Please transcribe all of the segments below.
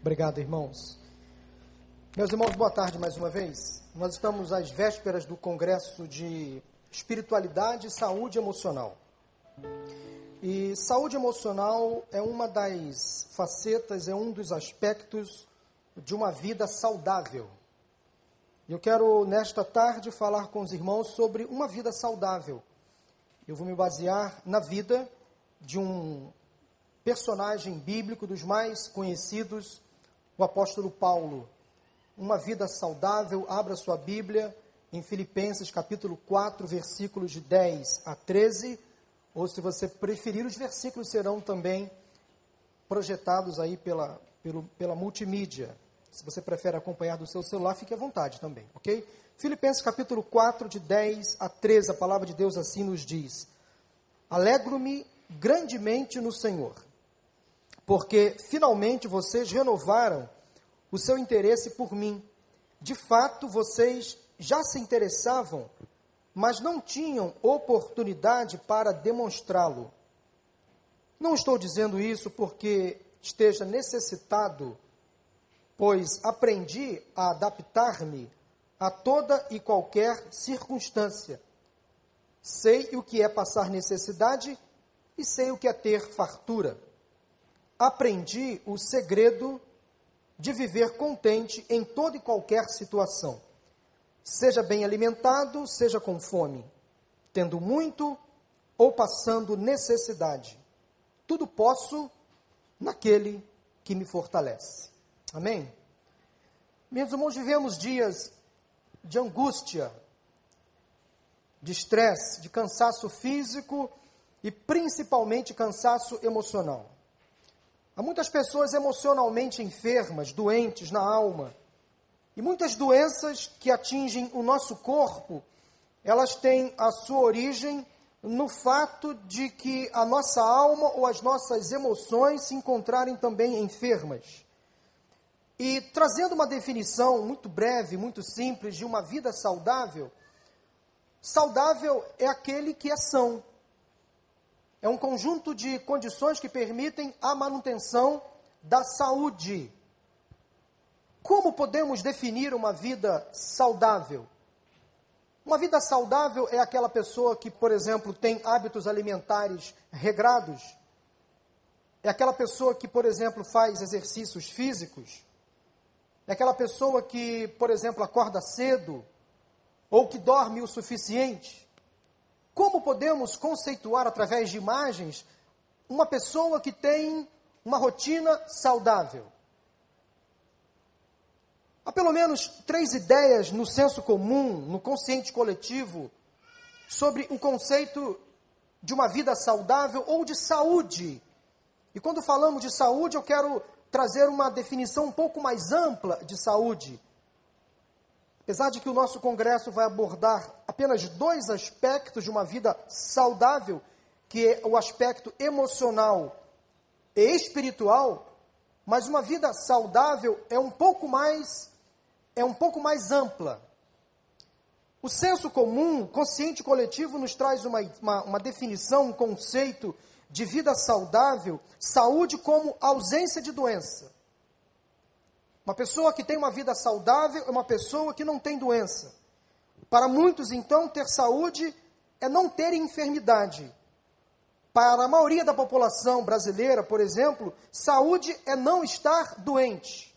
Obrigado, irmãos. Meus irmãos, boa tarde mais uma vez. Nós estamos às vésperas do Congresso de Espiritualidade e Saúde Emocional. E saúde emocional é uma das facetas, é um dos aspectos de uma vida saudável. Eu quero, nesta tarde, falar com os irmãos sobre uma vida saudável. Eu vou me basear na vida de um personagem bíblico dos mais conhecidos, o apóstolo Paulo. Uma vida saudável, abra sua Bíblia em Filipenses capítulo 4, versículos de 10 a 13, ou se você preferir, os versículos serão também projetados aí pela, pelo, pela multimídia. Se você prefere acompanhar do seu celular, fique à vontade também, ok? Filipenses capítulo 4, de 10 a 13, a palavra de Deus assim nos diz: Alegro-me grandemente no Senhor, porque finalmente vocês renovaram o seu interesse por mim. De fato, vocês já se interessavam, mas não tinham oportunidade para demonstrá-lo. Não estou dizendo isso porque esteja necessitado, pois aprendi a adaptar-me a toda e qualquer circunstância. Sei o que é passar necessidade e sei o que é ter fartura. Aprendi o segredo de viver contente em toda e qualquer situação. Seja bem alimentado, seja com fome, tendo muito ou passando necessidade. Tudo posso naquele que me fortalece. Amém? Meus irmãos, vivemos dias de angústia, de estresse, de cansaço físico e principalmente cansaço emocional. Há muitas pessoas emocionalmente enfermas, doentes na alma. E muitas doenças que atingem o nosso corpo, elas têm a sua origem no fato de que a nossa alma ou as nossas emoções se encontrarem também enfermas. E trazendo uma definição muito breve, muito simples de uma vida saudável, saudável é aquele que é são. É um conjunto de condições que permitem a manutenção da saúde. Como podemos definir uma vida saudável? Uma vida saudável é aquela pessoa que, por exemplo, tem hábitos alimentares regrados. É aquela pessoa que, por exemplo, faz exercícios físicos é aquela pessoa que, por exemplo, acorda cedo ou que dorme o suficiente. Como podemos conceituar através de imagens uma pessoa que tem uma rotina saudável? Há pelo menos três ideias no senso comum, no consciente coletivo, sobre o conceito de uma vida saudável ou de saúde. E quando falamos de saúde, eu quero trazer uma definição um pouco mais ampla de saúde. Apesar de que o nosso congresso vai abordar apenas dois aspectos de uma vida saudável, que é o aspecto emocional e espiritual, mas uma vida saudável é um pouco mais é um pouco mais ampla. O senso comum, consciente coletivo, nos traz uma, uma, uma definição, um conceito de vida saudável, saúde como ausência de doença. Uma pessoa que tem uma vida saudável é uma pessoa que não tem doença. Para muitos, então, ter saúde é não ter enfermidade. Para a maioria da população brasileira, por exemplo, saúde é não estar doente.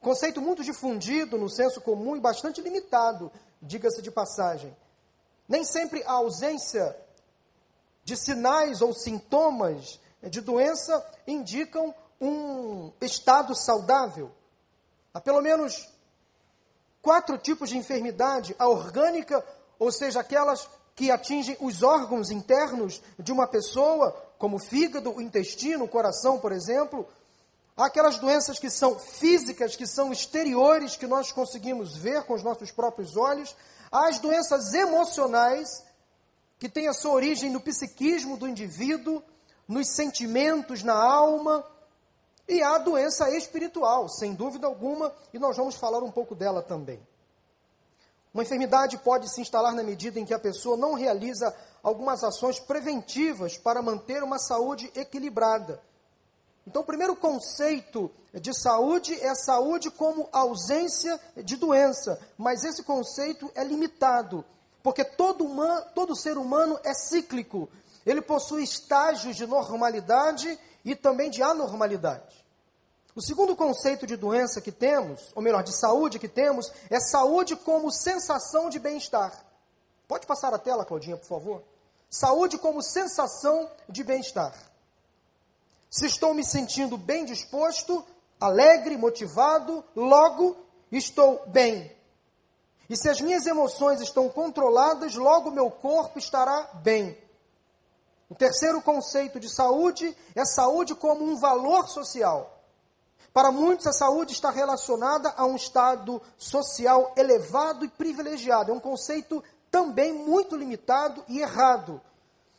Conceito muito difundido no senso comum e bastante limitado, diga-se de passagem. Nem sempre a ausência de sinais ou sintomas de doença indicam um estado saudável. Há pelo menos quatro tipos de enfermidade: a orgânica, ou seja, aquelas que atingem os órgãos internos de uma pessoa, como o fígado, o intestino, o coração, por exemplo. Há aquelas doenças que são físicas, que são exteriores, que nós conseguimos ver com os nossos próprios olhos. Há as doenças emocionais, que tem a sua origem no psiquismo do indivíduo, nos sentimentos, na alma, e há doença espiritual, sem dúvida alguma, e nós vamos falar um pouco dela também. Uma enfermidade pode se instalar na medida em que a pessoa não realiza algumas ações preventivas para manter uma saúde equilibrada. Então, o primeiro conceito de saúde é saúde como ausência de doença, mas esse conceito é limitado, porque todo, humano, todo ser humano é cíclico, ele possui estágios de normalidade e também de anormalidade. O segundo conceito de doença que temos, ou melhor, de saúde que temos, é saúde como sensação de bem-estar. Pode passar a tela, Claudinha, por favor? Saúde como sensação de bem-estar. Se estou me sentindo bem disposto, alegre, motivado, logo estou bem. E se as minhas emoções estão controladas, logo meu corpo estará bem. O terceiro conceito de saúde é saúde como um valor social. Para muitos, a saúde está relacionada a um estado social elevado e privilegiado. É um conceito também muito limitado e errado.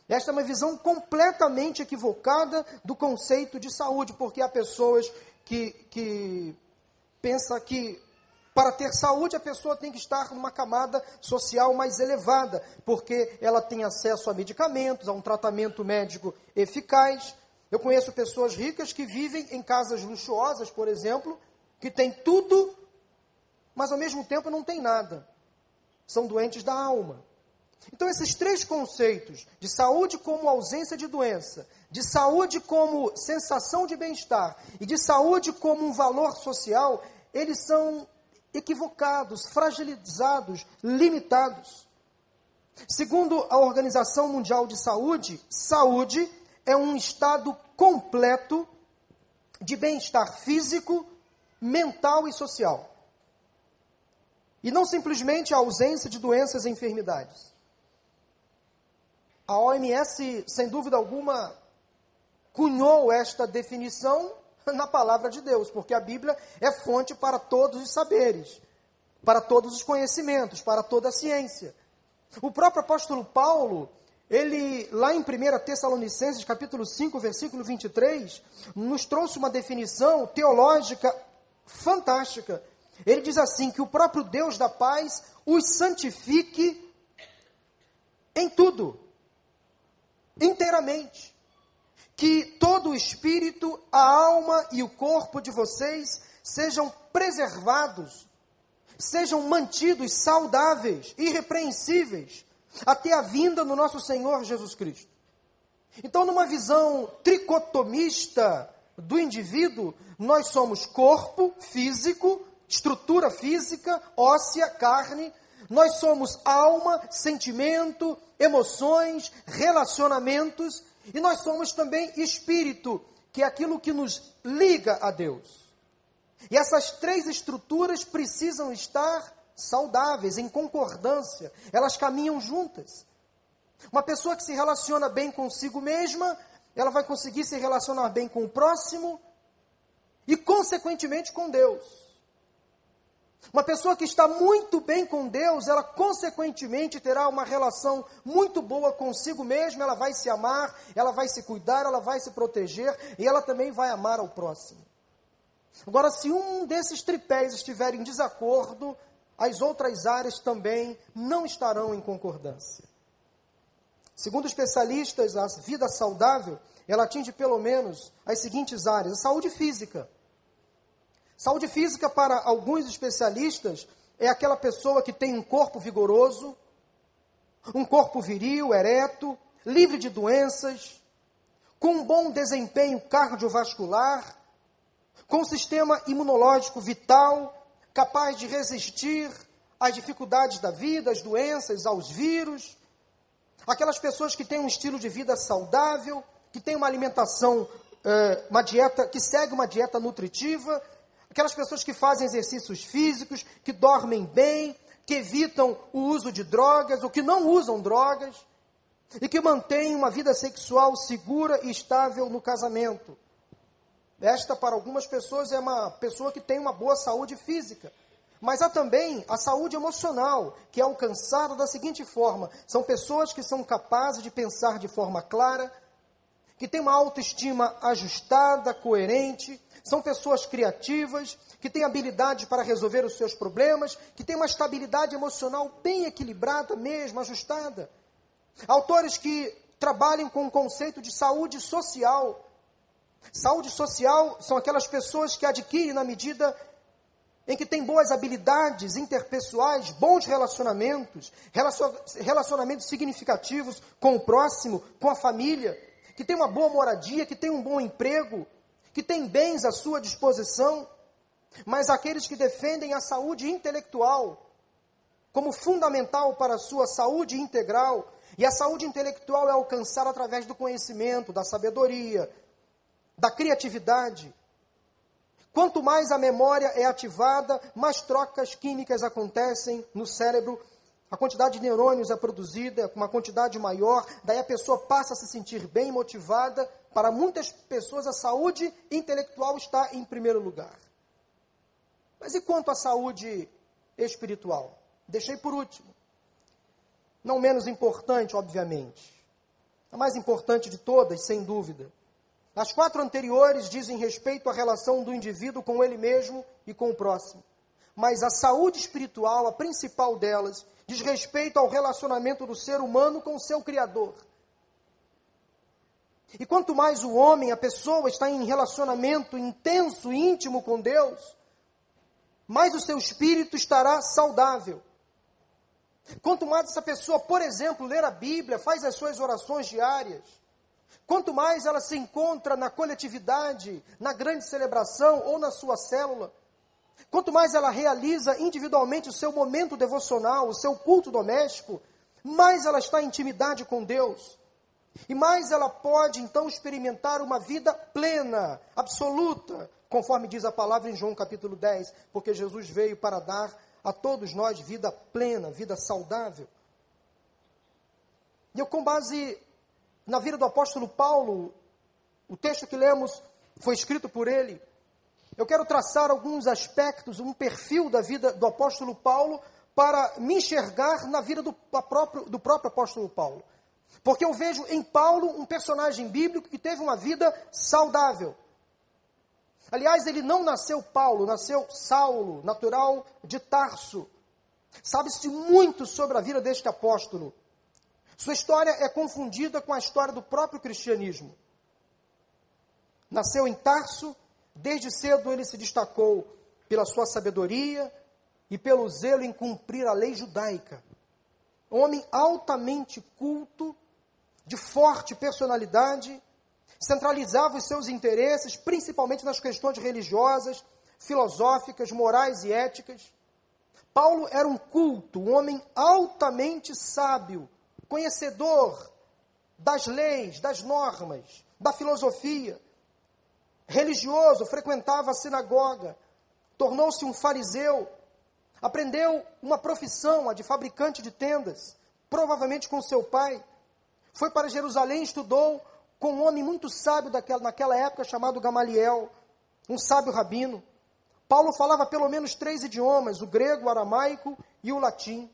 Esta é uma visão completamente equivocada do conceito de saúde, porque há pessoas que, que pensam que para ter saúde a pessoa tem que estar numa camada social mais elevada, porque ela tem acesso a medicamentos, a um tratamento médico eficaz. Eu conheço pessoas ricas que vivem em casas luxuosas, por exemplo, que têm tudo, mas ao mesmo tempo não tem nada. São doentes da alma. Então, esses três conceitos, de saúde como ausência de doença, de saúde como sensação de bem-estar e de saúde como um valor social, eles são equivocados, fragilizados, limitados. Segundo a Organização Mundial de Saúde, saúde é um estado completo de bem-estar físico, mental e social. E não simplesmente a ausência de doenças e enfermidades. A OMS, sem dúvida alguma, cunhou esta definição na palavra de Deus, porque a Bíblia é fonte para todos os saberes, para todos os conhecimentos, para toda a ciência. O próprio apóstolo Paulo, ele, lá em 1 Tessalonicenses, capítulo 5, versículo 23, nos trouxe uma definição teológica fantástica. Ele diz assim: que o próprio Deus da paz os santifique em tudo inteiramente. Que todo o espírito, a alma e o corpo de vocês sejam preservados, sejam mantidos saudáveis, irrepreensíveis, até a vinda do nosso Senhor Jesus Cristo. Então, numa visão tricotomista do indivíduo, nós somos corpo físico, estrutura física, óssea, carne, nós somos alma, sentimento, emoções, relacionamentos, e nós somos também espírito, que é aquilo que nos liga a Deus. E essas três estruturas precisam estar saudáveis, em concordância, elas caminham juntas. Uma pessoa que se relaciona bem consigo mesma, ela vai conseguir se relacionar bem com o próximo e, consequentemente, com Deus. Uma pessoa que está muito bem com Deus, ela consequentemente terá uma relação muito boa consigo mesma, ela vai se amar, ela vai se cuidar, ela vai se proteger e ela também vai amar ao próximo. Agora, se um desses tripés estiver em desacordo, as outras áreas também não estarão em concordância. Segundo especialistas, a vida saudável, ela atinge pelo menos as seguintes áreas: a saúde física, Saúde física, para alguns especialistas, é aquela pessoa que tem um corpo vigoroso, um corpo viril, ereto, livre de doenças, com um bom desempenho cardiovascular, com um sistema imunológico vital, capaz de resistir às dificuldades da vida, às doenças, aos vírus. Aquelas pessoas que têm um estilo de vida saudável, que têm uma alimentação, eh, uma dieta, que segue uma dieta nutritiva, aquelas pessoas que fazem exercícios físicos, que dormem bem, que evitam o uso de drogas ou que não usam drogas e que mantêm uma vida sexual segura e estável no casamento. Esta, para algumas pessoas, é uma pessoa que tem uma boa saúde física. Mas há também a saúde emocional, que é alcançada da seguinte forma: são pessoas que são capazes de pensar de forma clara, que têm uma autoestima ajustada, coerente, são pessoas criativas, que têm habilidade para resolver os seus problemas, que têm uma estabilidade emocional bem equilibrada mesmo, ajustada. Autores que trabalham com o conceito de saúde social, Saúde social são aquelas pessoas que adquirem na medida em que têm boas habilidades interpessoais, bons relacionamentos, relacionamentos significativos com o próximo, com a família, que tem uma boa moradia, que tem um bom emprego, que tem bens à sua disposição, mas aqueles que defendem a saúde intelectual como fundamental para a sua saúde integral, e a saúde intelectual é alcançada através do conhecimento, da sabedoria, da criatividade. Quanto mais a memória é ativada, mais trocas químicas acontecem no cérebro, a quantidade de neurônios é produzida, uma quantidade maior, daí a pessoa passa a se sentir bem motivada. Para muitas pessoas, a saúde intelectual está em primeiro lugar. Mas e quanto à saúde espiritual? Deixei por último. Não menos importante, obviamente. A mais importante de todas, sem dúvida. As quatro anteriores dizem respeito à relação do indivíduo com ele mesmo e com o próximo. Mas a saúde espiritual, a principal delas, diz respeito ao relacionamento do ser humano com o seu Criador. E quanto mais o homem, a pessoa, está em relacionamento intenso, íntimo com Deus, mais o seu espírito estará saudável. Quanto mais essa pessoa, por exemplo, ler a Bíblia, faz as suas orações diárias, quanto mais ela se encontra na coletividade, na grande celebração ou na sua célula, quanto mais ela realiza individualmente o seu momento devocional, o seu culto doméstico, mais ela está em intimidade com Deus. E mais ela pode então experimentar uma vida plena, absoluta, conforme diz a palavra em João capítulo 10, porque Jesus veio para dar a todos nós vida plena, vida saudável. E eu, com base na vida do apóstolo Paulo, o texto que lemos foi escrito por ele. Eu quero traçar alguns aspectos, um perfil da vida do apóstolo Paulo para me enxergar na vida do próprio, do próprio apóstolo Paulo. Porque eu vejo em Paulo um personagem bíblico que teve uma vida saudável. Aliás, ele não nasceu Paulo, nasceu Saulo, natural de Tarso. Sabe-se muito sobre a vida deste apóstolo. Sua história é confundida com a história do próprio cristianismo. Nasceu em Tarso, desde cedo ele se destacou pela sua sabedoria e pelo zelo em cumprir a lei judaica. Homem altamente culto, de forte personalidade, centralizava os seus interesses principalmente nas questões religiosas, filosóficas, morais e éticas. Paulo era um culto, um homem altamente sábio, conhecedor das leis, das normas, da filosofia. Religioso, frequentava a sinagoga, tornou-se um fariseu, aprendeu uma profissão, a de fabricante de tendas, provavelmente com seu pai. Foi para Jerusalém, estudou com um homem muito sábio daquela, naquela época chamado Gamaliel, um sábio rabino. Paulo falava pelo menos três idiomas, o grego, o aramaico e o latim.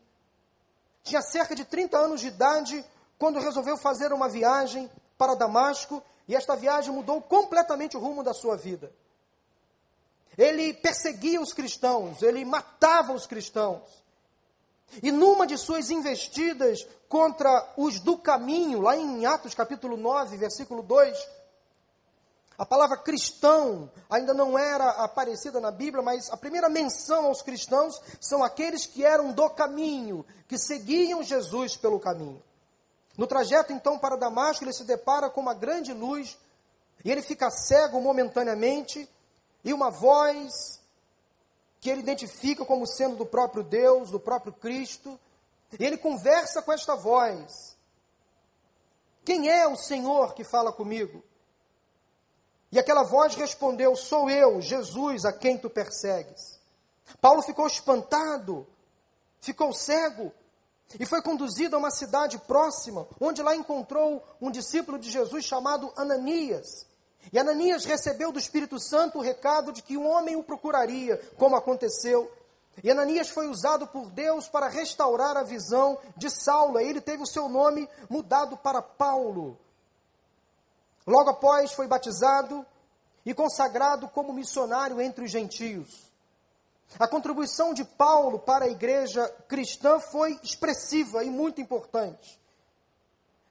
Tinha cerca de 30 anos de idade quando resolveu fazer uma viagem para Damasco e esta viagem mudou completamente o rumo da sua vida. Ele perseguia os cristãos, ele matava os cristãos. E numa de suas investidas contra os do caminho, lá em Atos capítulo 9, versículo 2, a palavra cristão ainda não era aparecida na Bíblia, mas a primeira menção aos cristãos são aqueles que eram do caminho, que seguiam Jesus pelo caminho. No trajeto então para Damasco, ele se depara com uma grande luz e ele fica cego momentaneamente, e uma voz que ele identifica como sendo do próprio Deus, do próprio Cristo, e ele conversa com esta voz: Quem é o Senhor que fala comigo? E aquela voz respondeu: Sou eu, Jesus, a quem tu persegues. Paulo ficou espantado, ficou cego, e foi conduzido a uma cidade próxima, onde lá encontrou um discípulo de Jesus chamado Ananias. E Ananias recebeu do Espírito Santo o recado de que um homem o procuraria, como aconteceu. E Ananias foi usado por Deus para restaurar a visão de Saulo. E ele teve o seu nome mudado para Paulo. Logo após foi batizado e consagrado como missionário entre os gentios. A contribuição de Paulo para a igreja cristã foi expressiva e muito importante.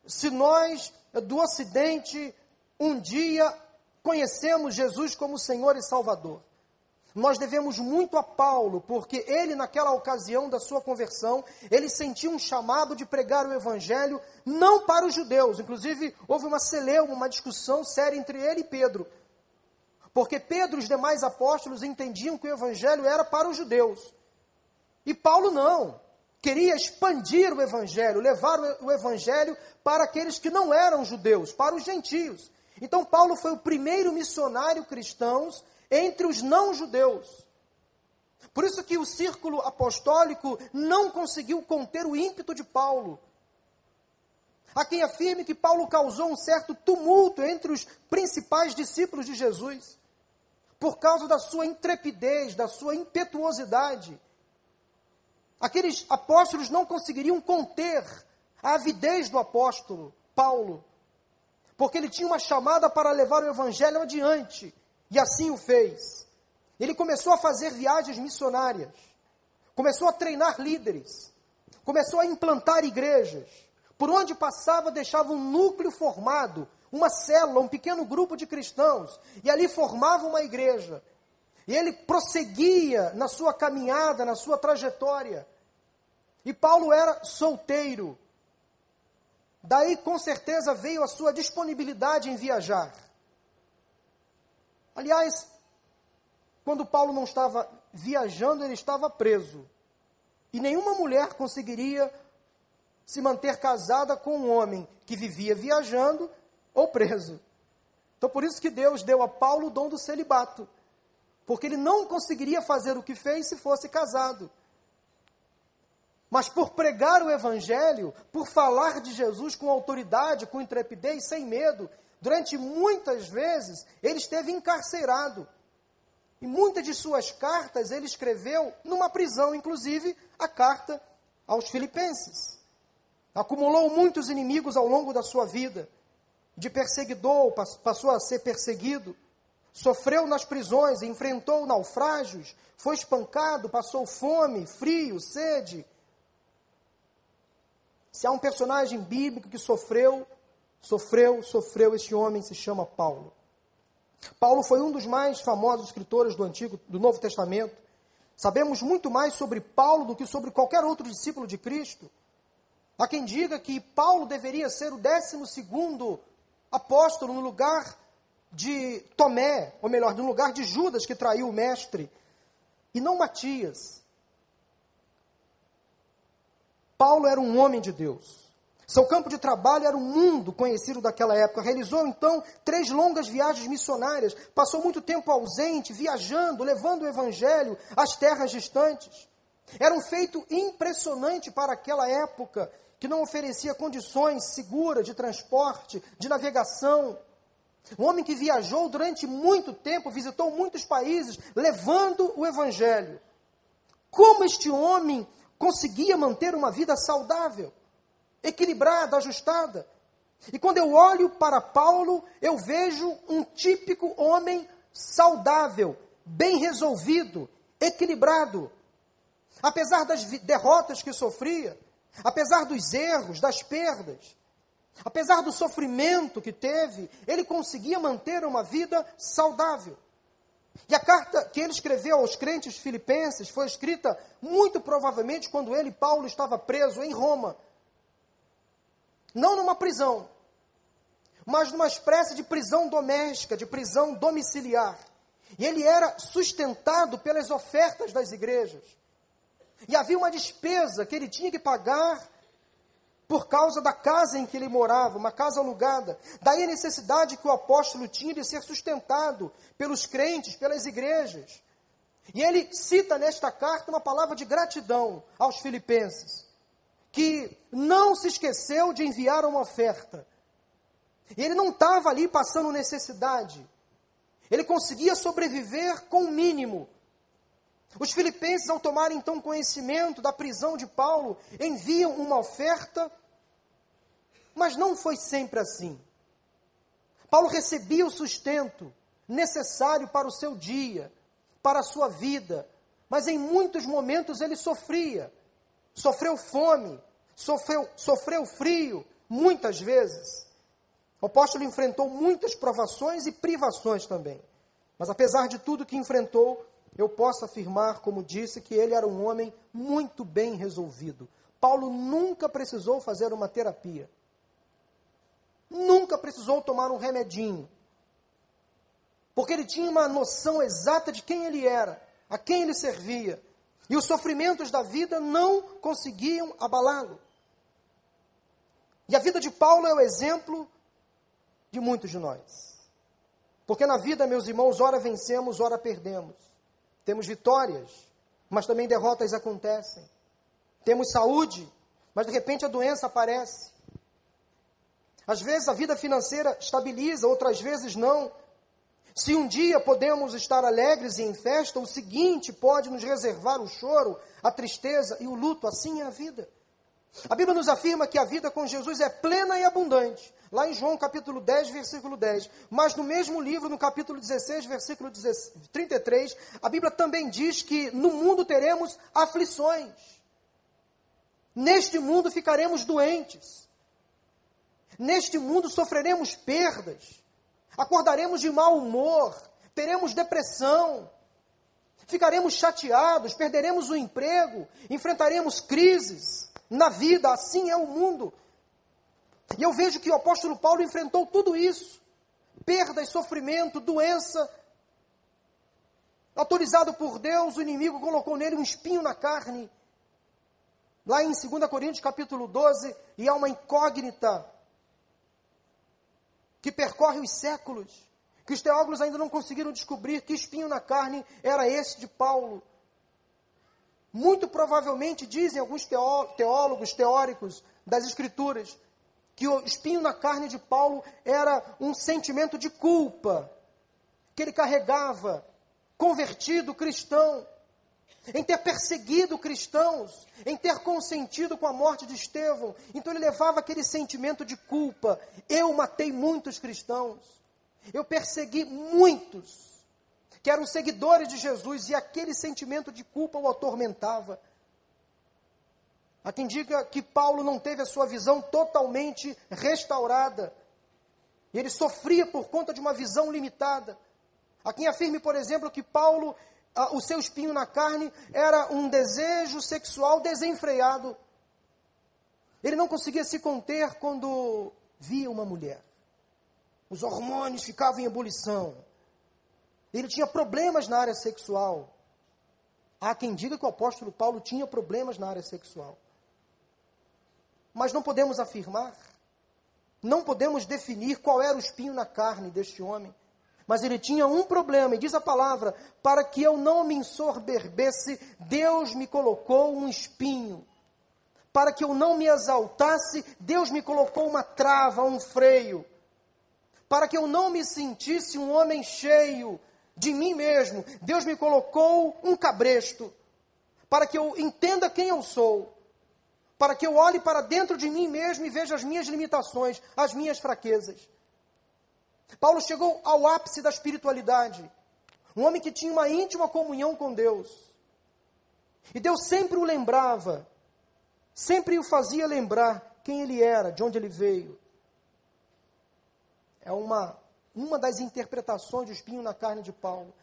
Se nós do Ocidente um dia conhecemos Jesus como Senhor e Salvador. Nós devemos muito a Paulo, porque ele, naquela ocasião da sua conversão, ele sentiu um chamado de pregar o evangelho não para os judeus. Inclusive, houve uma celeuma, uma discussão séria entre ele e Pedro. Porque Pedro e os demais apóstolos entendiam que o evangelho era para os judeus. E Paulo não. Queria expandir o evangelho, levar o evangelho para aqueles que não eram judeus, para os gentios. Então, Paulo foi o primeiro missionário cristão entre os não-judeus. Por isso que o círculo apostólico não conseguiu conter o ímpeto de Paulo. Há quem afirme que Paulo causou um certo tumulto entre os principais discípulos de Jesus, por causa da sua intrepidez, da sua impetuosidade. Aqueles apóstolos não conseguiriam conter a avidez do apóstolo Paulo, porque ele tinha uma chamada para levar o evangelho adiante. E assim o fez. Ele começou a fazer viagens missionárias, começou a treinar líderes, começou a implantar igrejas. Por onde passava, deixava um núcleo formado, uma célula, um pequeno grupo de cristãos, e ali formava uma igreja. E ele prosseguia na sua caminhada, na sua trajetória. E Paulo era solteiro. Daí, com certeza, veio a sua disponibilidade em viajar. Aliás, quando Paulo não estava viajando, ele estava preso. E nenhuma mulher conseguiria se manter casada com um homem que vivia viajando ou preso. Então, por isso que Deus deu a Paulo o dom do celibato. Porque ele não conseguiria fazer o que fez se fosse casado. Mas por pregar o Evangelho, por falar de Jesus com autoridade, com intrepidez, sem medo, Durante muitas vezes, ele esteve encarcerado. E muitas de suas cartas ele escreveu numa prisão, inclusive a carta aos Filipenses. Acumulou muitos inimigos ao longo da sua vida. De perseguidor, passou a ser perseguido. Sofreu nas prisões, enfrentou naufrágios, foi espancado, passou fome, frio, sede. Se há um personagem bíblico que sofreu Sofreu, sofreu, este homem se chama Paulo. Paulo foi um dos mais famosos escritores do Antigo, do Novo Testamento. Sabemos muito mais sobre Paulo do que sobre qualquer outro discípulo de Cristo. Há quem diga que Paulo deveria ser o décimo segundo apóstolo no lugar de Tomé, ou melhor, no lugar de Judas que traiu o mestre, e não Matias. Paulo era um homem de Deus. Seu campo de trabalho era o mundo conhecido daquela época. Realizou então três longas viagens missionárias. Passou muito tempo ausente, viajando, levando o evangelho às terras distantes. Era um feito impressionante para aquela época, que não oferecia condições seguras de transporte, de navegação. Um homem que viajou durante muito tempo, visitou muitos países, levando o evangelho. Como este homem conseguia manter uma vida saudável? equilibrada, ajustada. E quando eu olho para Paulo, eu vejo um típico homem saudável, bem resolvido, equilibrado. Apesar das derrotas que sofria, apesar dos erros, das perdas, apesar do sofrimento que teve, ele conseguia manter uma vida saudável. E a carta que ele escreveu aos crentes filipenses foi escrita muito provavelmente quando ele, Paulo, estava preso em Roma, não numa prisão, mas numa espécie de prisão doméstica, de prisão domiciliar. E ele era sustentado pelas ofertas das igrejas. E havia uma despesa que ele tinha que pagar por causa da casa em que ele morava, uma casa alugada. Daí a necessidade que o apóstolo tinha de ser sustentado pelos crentes, pelas igrejas. E ele cita nesta carta uma palavra de gratidão aos filipenses que não se esqueceu de enviar uma oferta. Ele não estava ali passando necessidade. Ele conseguia sobreviver com o mínimo. Os filipenses, ao tomarem então conhecimento da prisão de Paulo, enviam uma oferta, mas não foi sempre assim. Paulo recebia o sustento necessário para o seu dia, para a sua vida, mas em muitos momentos ele sofria sofreu fome, sofreu, sofreu frio, muitas vezes. O apóstolo enfrentou muitas provações e privações também. Mas apesar de tudo que enfrentou, eu posso afirmar, como disse, que ele era um homem muito bem resolvido. Paulo nunca precisou fazer uma terapia. Nunca precisou tomar um remedinho. Porque ele tinha uma noção exata de quem ele era, a quem ele servia. E os sofrimentos da vida não conseguiam abalá-lo. E a vida de Paulo é o exemplo de muitos de nós. Porque na vida, meus irmãos, ora vencemos, ora perdemos. Temos vitórias, mas também derrotas acontecem. Temos saúde, mas de repente a doença aparece. Às vezes a vida financeira estabiliza, outras vezes não. Se um dia podemos estar alegres e em festa, o seguinte pode nos reservar o choro, a tristeza e o luto. Assim é a vida. A Bíblia nos afirma que a vida com Jesus é plena e abundante. Lá em João capítulo 10, versículo 10. Mas no mesmo livro, no capítulo 16, versículo 33, a Bíblia também diz que no mundo teremos aflições. Neste mundo ficaremos doentes. Neste mundo sofreremos perdas. Acordaremos de mau humor. Teremos depressão. Ficaremos chateados, perderemos o emprego, enfrentaremos crises na vida, assim é o mundo. E eu vejo que o apóstolo Paulo enfrentou tudo isso: perdas, sofrimento, doença. Autorizado por Deus, o inimigo colocou nele um espinho na carne. Lá em 2 Coríntios capítulo 12, e há uma incógnita que percorre os séculos, que os teólogos ainda não conseguiram descobrir que espinho na carne era esse de Paulo. Muito provavelmente dizem alguns teólogos, teóricos das Escrituras, que o espinho na carne de Paulo era um sentimento de culpa que ele carregava, convertido cristão, em ter perseguido cristãos, em ter consentido com a morte de Estevão. Então ele levava aquele sentimento de culpa. Eu matei muitos cristãos, eu persegui muitos que eram seguidores de Jesus, e aquele sentimento de culpa o atormentava. Há quem diga que Paulo não teve a sua visão totalmente restaurada. E ele sofria por conta de uma visão limitada. Há quem afirme, por exemplo, que Paulo, o seu espinho na carne, era um desejo sexual desenfreado. Ele não conseguia se conter quando via uma mulher. Os hormônios ficavam em ebulição. Ele tinha problemas na área sexual. Há quem diga que o apóstolo Paulo tinha problemas na área sexual. Mas não podemos afirmar, não podemos definir qual era o espinho na carne deste homem. Mas ele tinha um problema, e diz a palavra: para que eu não me ensoberbesse, Deus me colocou um espinho. Para que eu não me exaltasse, Deus me colocou uma trava, um freio. Para que eu não me sentisse um homem cheio, de mim mesmo. Deus me colocou um cabresto para que eu entenda quem eu sou, para que eu olhe para dentro de mim mesmo e veja as minhas limitações, as minhas fraquezas. Paulo chegou ao ápice da espiritualidade, um homem que tinha uma íntima comunhão com Deus. E Deus sempre o lembrava, sempre o fazia lembrar quem ele era, de onde ele veio. É uma uma das interpretações do espinho na carne de Paulo,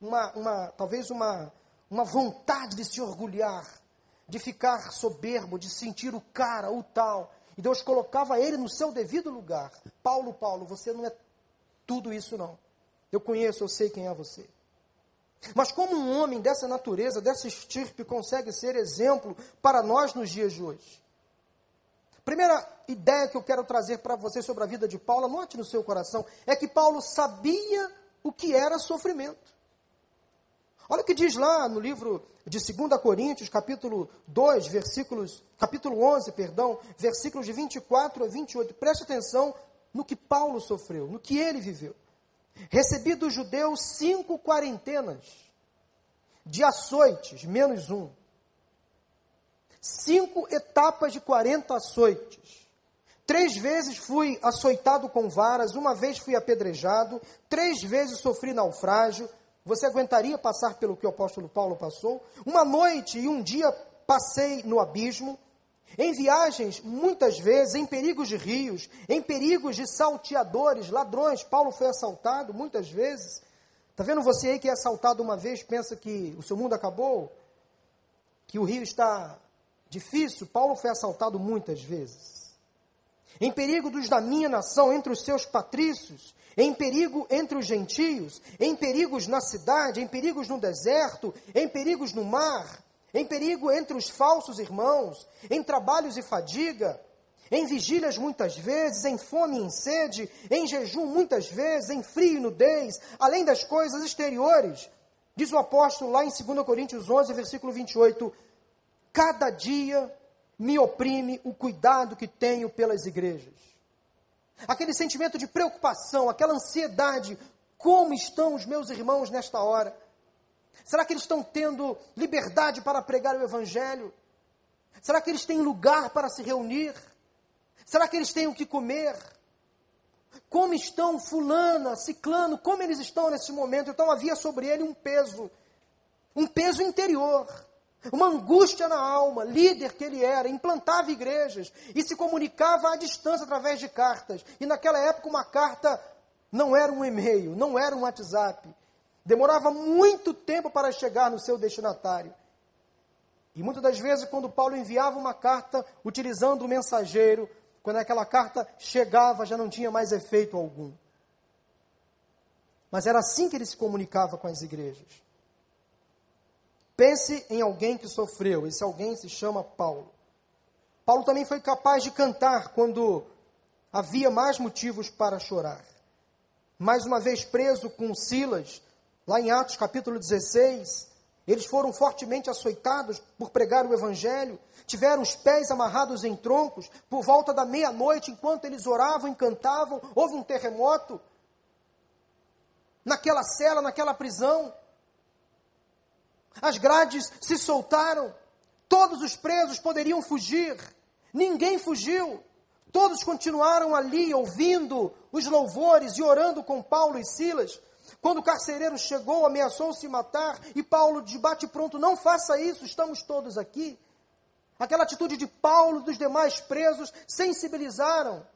uma, uma, talvez uma, uma vontade de se orgulhar, de ficar soberbo, de sentir o cara, o tal. E Deus colocava ele no seu devido lugar. Paulo, Paulo, você não é tudo isso não. Eu conheço, eu sei quem é você. Mas como um homem dessa natureza, dessa estirpe, consegue ser exemplo para nós nos dias de hoje? Primeira ideia que eu quero trazer para você sobre a vida de Paulo, anote no seu coração, é que Paulo sabia o que era sofrimento. Olha o que diz lá no livro de 2 Coríntios, capítulo 2, versículos, capítulo 11, perdão, versículos de 24 a 28. Preste atenção no que Paulo sofreu, no que ele viveu. Recebi dos judeus cinco quarentenas de açoites, menos um cinco etapas de 40 açoites. Três vezes fui açoitado com varas, uma vez fui apedrejado, três vezes sofri naufrágio. Você aguentaria passar pelo que o apóstolo Paulo passou? Uma noite e um dia passei no abismo. Em viagens, muitas vezes, em perigos de rios, em perigos de salteadores, ladrões. Paulo foi assaltado muitas vezes. Está vendo você aí que é assaltado uma vez, pensa que o seu mundo acabou? Que o rio está difícil? Paulo foi assaltado muitas vezes. Em perigo dos da minha nação, entre os seus patrícios, em perigo entre os gentios, em perigos na cidade, em perigos no deserto, em perigos no mar, em perigo entre os falsos irmãos, em trabalhos e fadiga, em vigílias muitas vezes, em fome e em sede, em jejum muitas vezes, em frio e nudez, além das coisas exteriores. Diz o apóstolo lá em 2 Coríntios 11, versículo 28, cada dia me oprime o cuidado que tenho pelas igrejas. Aquele sentimento de preocupação, aquela ansiedade, como estão os meus irmãos nesta hora? Será que eles estão tendo liberdade para pregar o Evangelho? Será que eles têm lugar para se reunir? Será que eles têm o que comer? Como estão fulana, ciclano, como eles estão nesse momento? Então havia sobre ele um peso, um peso interior, uma angústia na alma, líder que ele era, implantava igrejas e se comunicava à distância através de cartas. E naquela época uma carta não era um e-mail, não era um WhatsApp, Demorava muito tempo para chegar no seu destinatário. E muitas das vezes, quando Paulo enviava uma carta utilizando o mensageiro, quando aquela carta chegava, já não tinha mais efeito algum. Mas era assim que ele se comunicava com as igrejas. Pense em alguém que sofreu, esse alguém se chama Paulo. Paulo também foi capaz de cantar quando havia mais motivos para chorar. Mais uma vez preso com Silas, Lá em Atos capítulo 16, eles foram fortemente açoitados por pregar o evangelho, tiveram os pés amarrados em troncos, por volta da meia-noite, enquanto eles oravam e cantavam, houve um terremoto. Naquela cela, naquela prisão, as grades se soltaram, todos os presos poderiam fugir, ninguém fugiu, todos continuaram ali ouvindo os louvores e orando com Paulo e Silas. Quando o carcereiro chegou, ameaçou se matar, e Paulo, de bate pronto, não faça isso, estamos todos aqui. Aquela atitude de Paulo e dos demais presos sensibilizaram,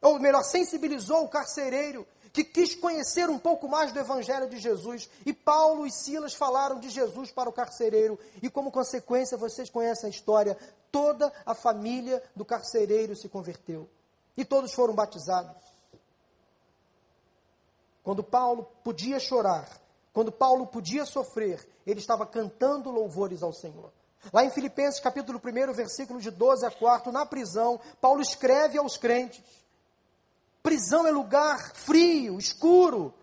ou melhor, sensibilizou o carcereiro, que quis conhecer um pouco mais do Evangelho de Jesus. E Paulo e Silas falaram de Jesus para o carcereiro, e como consequência, vocês conhecem a história, toda a família do carcereiro se converteu, e todos foram batizados. Quando Paulo podia chorar, quando Paulo podia sofrer, ele estava cantando louvores ao Senhor. Lá em Filipenses capítulo 1, versículo de 12 a 4, na prisão, Paulo escreve aos crentes: prisão é lugar frio, escuro,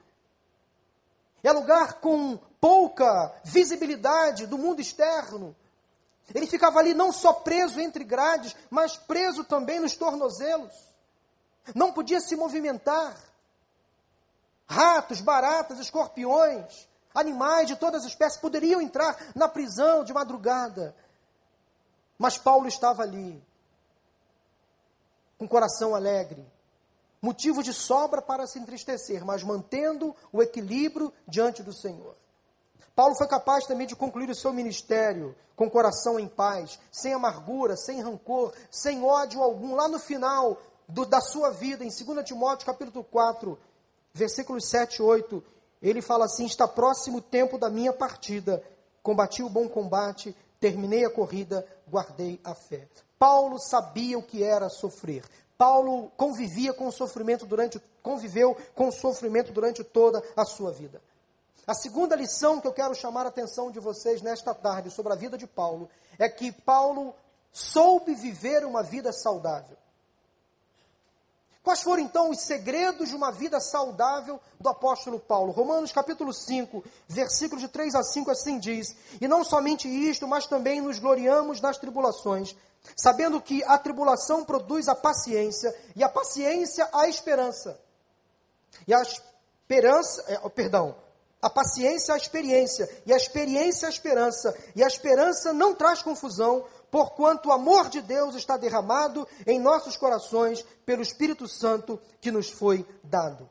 é lugar com pouca visibilidade do mundo externo. Ele ficava ali não só preso entre grades, mas preso também nos tornozelos. Não podia se movimentar ratos, baratas, escorpiões, animais de todas as espécies poderiam entrar na prisão de madrugada. Mas Paulo estava ali, com coração alegre, motivo de sobra para se entristecer, mas mantendo o equilíbrio diante do Senhor. Paulo foi capaz também de concluir o seu ministério com coração em paz, sem amargura, sem rancor, sem ódio algum. Lá no final do, da sua vida, em 2 Timóteo capítulo 4, versículos 7 e 8, ele fala assim: Está próximo o tempo da minha partida, combati o bom combate, terminei a corrida, guardei a fé. Paulo sabia o que era sofrer. Paulo convivia com o sofrimento durante, conviveu com o sofrimento durante toda a sua vida. A segunda lição que eu quero chamar a atenção de vocês nesta tarde sobre a vida de Paulo é que Paulo soube viver uma vida saudável. Quais foram então os segredos de uma vida saudável do apóstolo Paulo? Romanos capítulo 5, versículos de 3 a 5 assim diz: E não somente isto, mas também nos gloriamos nas tribulações, sabendo que a tribulação produz a paciência, e a paciência a esperança. E a esperança, é, perdão, a paciência a experiência, e a experiência a esperança, e a esperança não traz confusão, porquanto o amor de Deus está derramado em nossos corações pelo Espírito Santo que nos foi dado.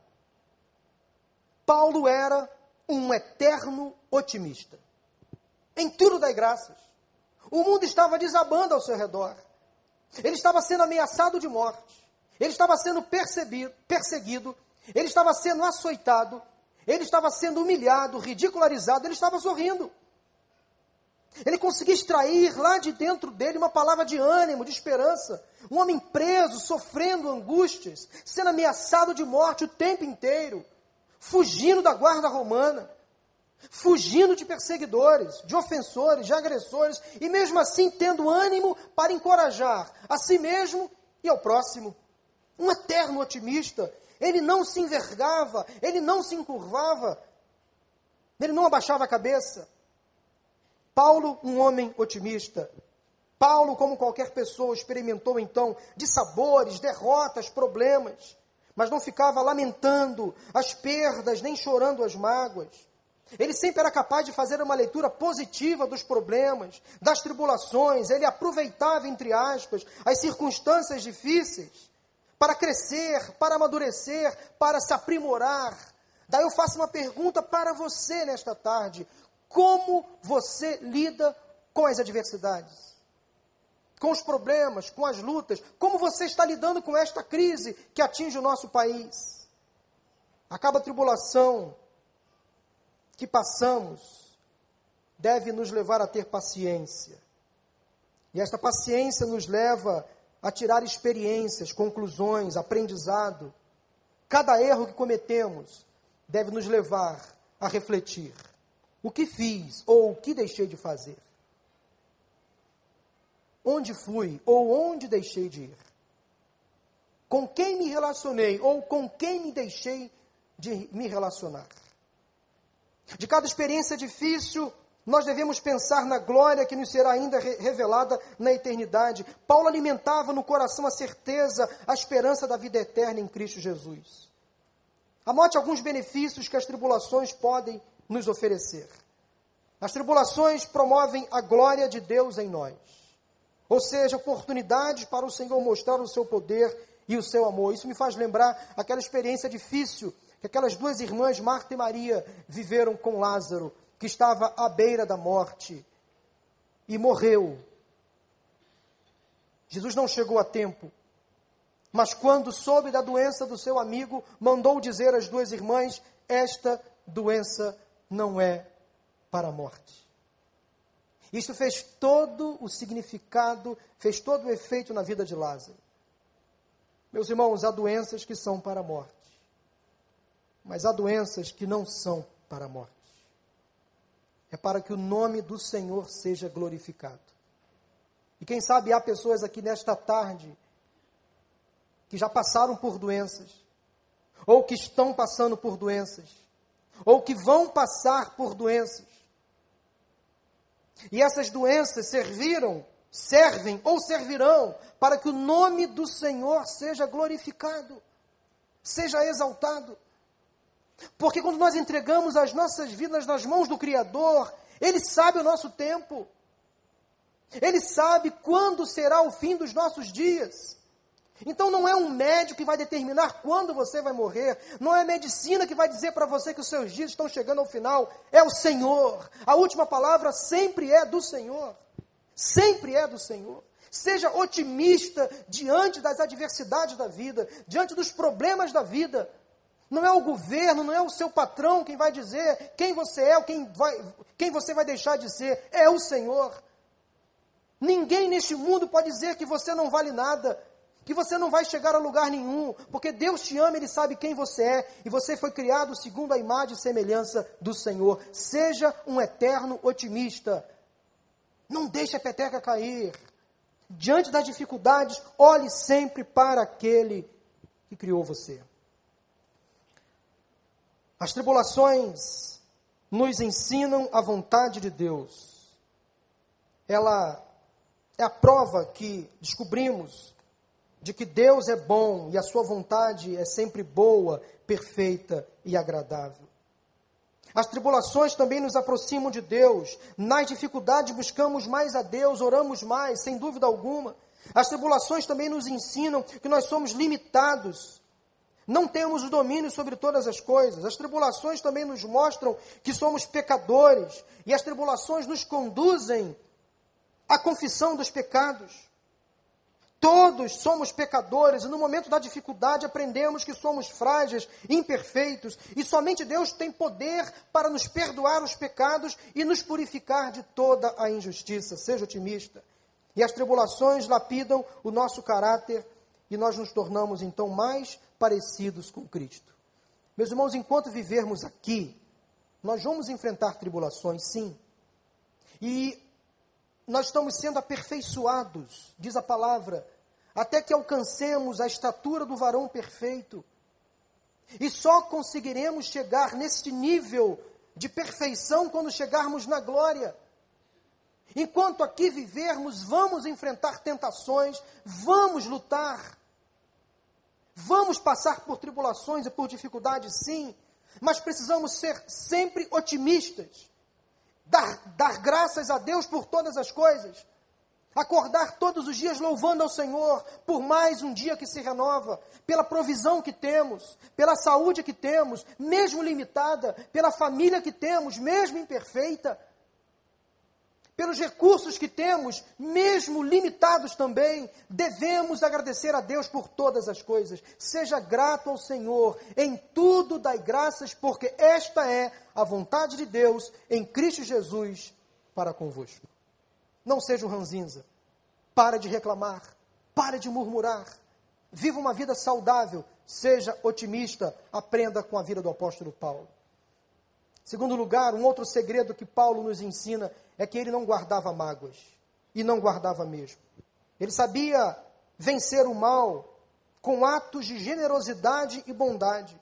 Paulo era um eterno otimista. Em tudo dai graças. O mundo estava desabando ao seu redor. Ele estava sendo ameaçado de morte. Ele estava sendo perseguido. Ele estava sendo açoitado. Ele estava sendo humilhado, ridicularizado. Ele estava sorrindo. Ele conseguia extrair lá de dentro dele uma palavra de ânimo, de esperança. Um homem preso, sofrendo angústias, sendo ameaçado de morte o tempo inteiro, fugindo da guarda romana, fugindo de perseguidores, de ofensores, de agressores, e mesmo assim tendo ânimo para encorajar a si mesmo e ao próximo. Um eterno otimista. Ele não se envergava, ele não se encurvava, ele não abaixava a cabeça. Paulo, um homem otimista. Paulo, como qualquer pessoa, experimentou então de sabores, derrotas, problemas, mas não ficava lamentando as perdas, nem chorando as mágoas. Ele sempre era capaz de fazer uma leitura positiva dos problemas, das tribulações, ele aproveitava, entre aspas, as circunstâncias difíceis para crescer, para amadurecer, para se aprimorar. Daí eu faço uma pergunta para você nesta tarde: como você lida com as adversidades? Com os problemas, com as lutas? Como você está lidando com esta crise que atinge o nosso país? Acaba a tribulação que passamos deve nos levar a ter paciência. E esta paciência nos leva a tirar experiências, conclusões, aprendizado. Cada erro que cometemos deve nos levar a refletir o que fiz ou o que deixei de fazer? Onde fui ou onde deixei de ir? Com quem me relacionei ou com quem me deixei de me relacionar? De cada experiência difícil, nós devemos pensar na glória que nos será ainda revelada na eternidade. Paulo alimentava no coração a certeza, a esperança da vida eterna em Cristo Jesus. Anote alguns benefícios que as tribulações podem nos oferecer. As tribulações promovem a glória de Deus em nós, ou seja, oportunidades para o Senhor mostrar o seu poder e o seu amor. Isso me faz lembrar aquela experiência difícil que aquelas duas irmãs, Marta e Maria, viveram com Lázaro, que estava à beira da morte e morreu. Jesus não chegou a tempo, mas quando soube da doença do seu amigo, mandou dizer às duas irmãs: Esta doença não é para a morte. Isso fez todo o significado, fez todo o efeito na vida de Lázaro. Meus irmãos, há doenças que são para a morte, mas há doenças que não são para a morte. É para que o nome do Senhor seja glorificado. E quem sabe há pessoas aqui nesta tarde que já passaram por doenças, ou que estão passando por doenças, ou que vão passar por doenças, e essas doenças serviram, servem ou servirão para que o nome do Senhor seja glorificado, seja exaltado. Porque quando nós entregamos as nossas vidas nas mãos do Criador, Ele sabe o nosso tempo, Ele sabe quando será o fim dos nossos dias. Então não é um médico que vai determinar quando você vai morrer, não é medicina que vai dizer para você que os seus dias estão chegando ao final, é o Senhor. A última palavra sempre é do Senhor. Sempre é do Senhor. Seja otimista diante das adversidades da vida, diante dos problemas da vida. Não é o governo, não é o seu patrão quem vai dizer quem você é ou quem, vai, quem você vai deixar de ser, é o Senhor. Ninguém neste mundo pode dizer que você não vale nada que você não vai chegar a lugar nenhum, porque Deus te ama, Ele sabe quem você é, e você foi criado segundo a imagem e semelhança do Senhor. Seja um eterno otimista. Não deixe a peteca cair. Diante das dificuldades, olhe sempre para aquele que criou você. As tribulações nos ensinam a vontade de Deus. Ela é a prova que descobrimos de que Deus é bom e a sua vontade é sempre boa, perfeita e agradável. As tribulações também nos aproximam de Deus. Nas dificuldades buscamos mais a Deus, oramos mais, sem dúvida alguma. As tribulações também nos ensinam que nós somos limitados. Não temos o domínio sobre todas as coisas. As tribulações também nos mostram que somos pecadores. E as tribulações nos conduzem a confissão dos pecados. Todos somos pecadores e no momento da dificuldade aprendemos que somos frágeis, imperfeitos e somente Deus tem poder para nos perdoar os pecados e nos purificar de toda a injustiça. Seja otimista. E as tribulações lapidam o nosso caráter e nós nos tornamos então mais parecidos com Cristo. Meus irmãos, enquanto vivermos aqui, nós vamos enfrentar tribulações, sim. E nós estamos sendo aperfeiçoados, diz a palavra, até que alcancemos a estatura do varão perfeito. E só conseguiremos chegar nesse nível de perfeição quando chegarmos na glória. Enquanto aqui vivermos, vamos enfrentar tentações, vamos lutar, vamos passar por tribulações e por dificuldades, sim, mas precisamos ser sempre otimistas, dar, dar graças a Deus por todas as coisas, Acordar todos os dias louvando ao Senhor por mais um dia que se renova, pela provisão que temos, pela saúde que temos, mesmo limitada, pela família que temos, mesmo imperfeita, pelos recursos que temos, mesmo limitados também, devemos agradecer a Deus por todas as coisas. Seja grato ao Senhor, em tudo dai graças, porque esta é a vontade de Deus em Cristo Jesus para convosco. Não seja um ranzinza. Para de reclamar. Para de murmurar. Viva uma vida saudável. Seja otimista. Aprenda com a vida do apóstolo Paulo. Segundo lugar, um outro segredo que Paulo nos ensina é que ele não guardava mágoas. E não guardava mesmo. Ele sabia vencer o mal com atos de generosidade e bondade.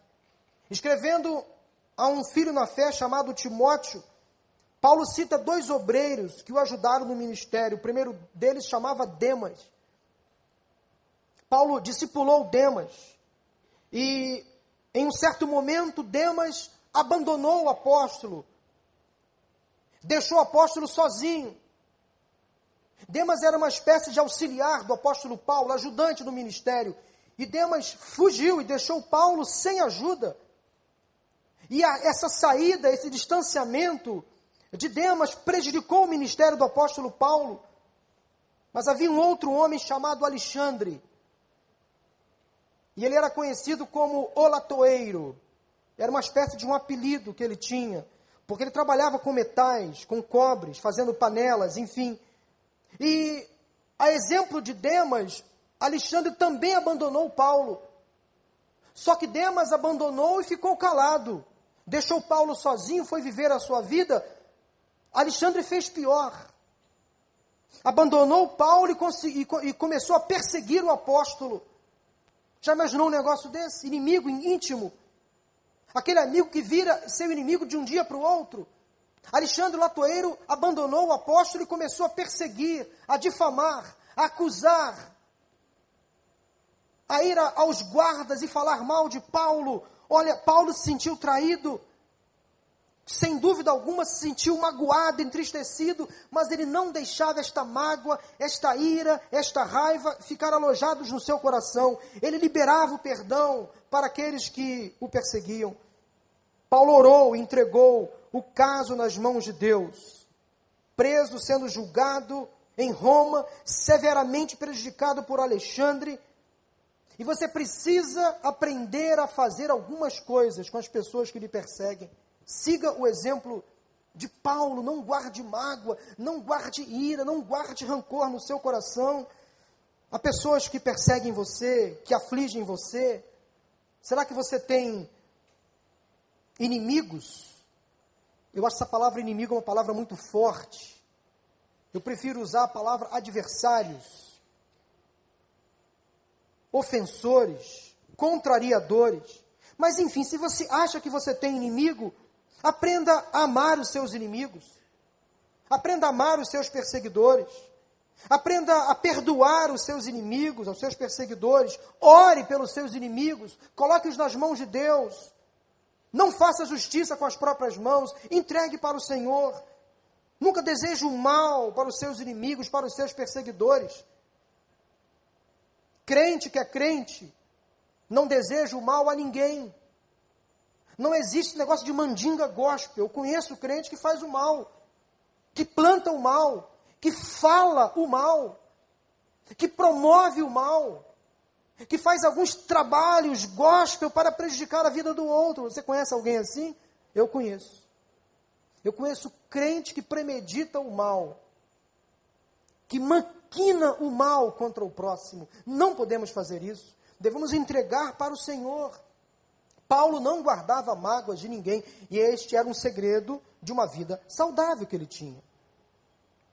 Escrevendo a um filho na fé chamado Timóteo, Paulo cita dois obreiros que o ajudaram no ministério. O primeiro deles chamava Demas. Paulo discipulou Demas. E em um certo momento, Demas abandonou o apóstolo. Deixou o apóstolo sozinho. Demas era uma espécie de auxiliar do apóstolo Paulo, ajudante do ministério. E Demas fugiu e deixou Paulo sem ajuda. E a, essa saída, esse distanciamento, de Demas prejudicou o ministério do apóstolo Paulo. Mas havia um outro homem chamado Alexandre. E ele era conhecido como Olatoeiro. Era uma espécie de um apelido que ele tinha, porque ele trabalhava com metais, com cobres, fazendo panelas, enfim. E a exemplo de Demas, Alexandre também abandonou Paulo. Só que Demas abandonou e ficou calado. Deixou Paulo sozinho, foi viver a sua vida, Alexandre fez pior. Abandonou Paulo e, e começou a perseguir o apóstolo. Já imaginou um negócio desse? Inimigo íntimo. Aquele amigo que vira seu inimigo de um dia para o outro. Alexandre Latoeiro abandonou o apóstolo e começou a perseguir, a difamar, a acusar, a ir aos guardas e falar mal de Paulo. Olha, Paulo se sentiu traído sem dúvida alguma se sentiu magoado, entristecido, mas ele não deixava esta mágoa, esta ira, esta raiva ficar alojados no seu coração. Ele liberava o perdão para aqueles que o perseguiam. Paulo orou, entregou o caso nas mãos de Deus. Preso, sendo julgado em Roma, severamente prejudicado por Alexandre. E você precisa aprender a fazer algumas coisas com as pessoas que lhe perseguem. Siga o exemplo de Paulo, não guarde mágoa, não guarde ira, não guarde rancor no seu coração. Há pessoas que perseguem você, que afligem você. Será que você tem inimigos? Eu acho essa palavra inimigo uma palavra muito forte. Eu prefiro usar a palavra adversários, ofensores, contrariadores. Mas enfim, se você acha que você tem inimigo, Aprenda a amar os seus inimigos. Aprenda a amar os seus perseguidores. Aprenda a perdoar os seus inimigos, os seus perseguidores. Ore pelos seus inimigos. Coloque-os nas mãos de Deus. Não faça justiça com as próprias mãos. Entregue para o Senhor. Nunca deseje o mal para os seus inimigos, para os seus perseguidores. Crente que é crente, não deseja o mal a ninguém. Não existe negócio de mandinga gospel. Eu conheço crente que faz o mal, que planta o mal, que fala o mal, que promove o mal, que faz alguns trabalhos gospel para prejudicar a vida do outro. Você conhece alguém assim? Eu conheço. Eu conheço crente que premedita o mal, que maquina o mal contra o próximo. Não podemos fazer isso. Devemos entregar para o Senhor. Paulo não guardava mágoas de ninguém, e este era um segredo de uma vida saudável que ele tinha.